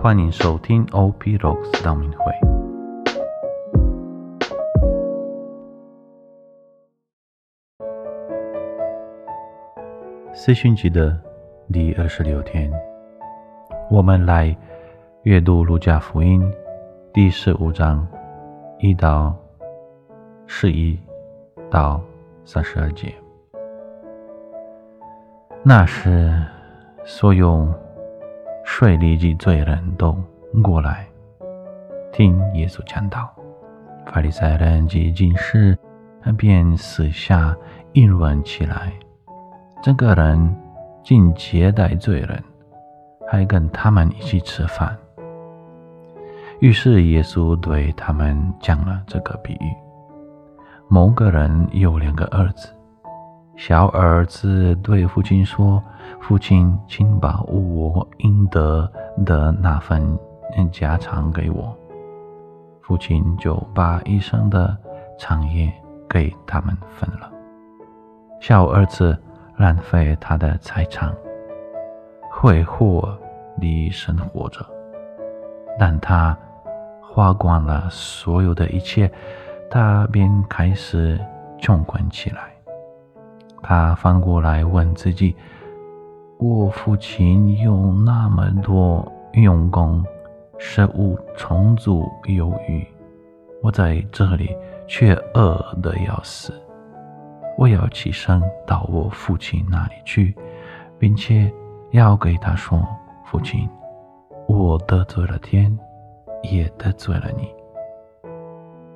欢迎收听 OP Rocks 道明会。四旬节的第二十六天，我们来阅读《路加福音》第十五章一到十一到三十二节。那时，所有税吏及罪人都过来听耶稣讲道。法利赛人及经士便私下议论起来：这个人竟接待罪人，还跟他们一起吃饭。于是耶稣对他们讲了这个比喻：某个人有两个儿子。小儿子对父亲说：“父亲，请把我应得的那份家产给我。”父亲就把一生的产业给他们分了。小儿子浪费他的财产，挥霍地生活着，但他花光了所有的一切，他便开始穷困起来。他翻过来问自己：“我父亲有那么多用功，食物充足有余，我在这里却饿得要死。我要起身到我父亲那里去，并且要给他说：‘父亲，我得罪了天，也得罪了你。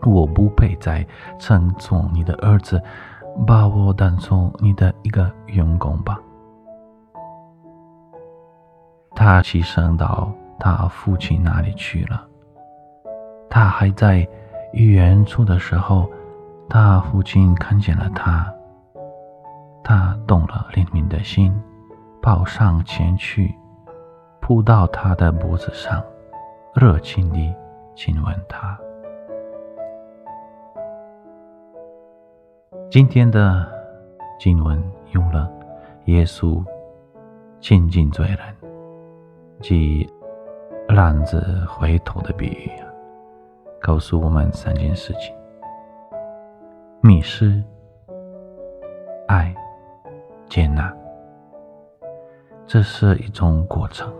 我不配再称作你的儿子。’”把我当做你的一个员工吧。他牺牲到他父亲那里去了。他还在远处的时候，他父亲看见了他。他动了怜悯的心，跑上前去，扑到他的脖子上，热情地亲吻他。今天的经文用了耶稣亲近罪人即浪子回头的比喻，告诉我们三件事情：迷失、爱、接纳。这是一种过程，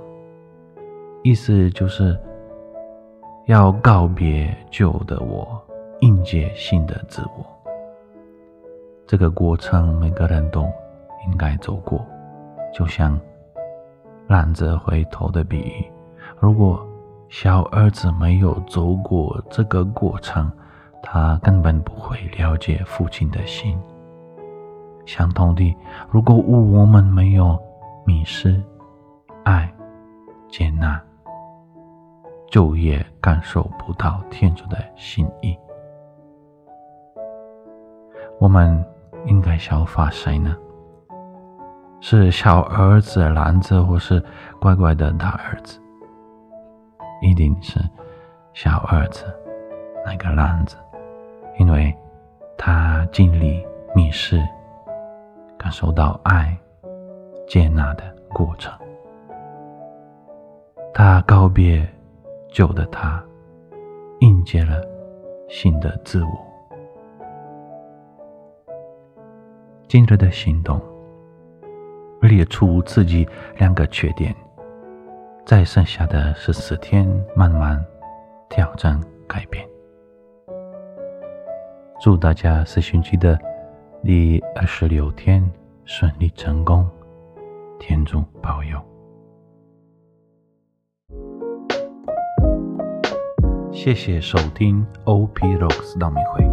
意思就是要告别旧的我，迎接新的自我。这个过程每个人都应该走过，就像浪子回头的比喻。如果小儿子没有走过这个过程，他根本不会了解父亲的心。相同的，如果我们没有迷失、爱、接纳，就也感受不到天主的心意。我们。应该效法谁呢？是小儿子篮子，或是乖乖的大儿子？一定是小儿子那个篮子，因为他经历迷失，感受到爱、接纳的过程。他告别旧的他，迎接了新的自我。今日的行动，列出自己两个缺点，在剩下的十四天慢慢挑战改变。祝大家四旬期的第二十六天顺利成功，天主保佑。谢谢收听 OP Rocks 道明会。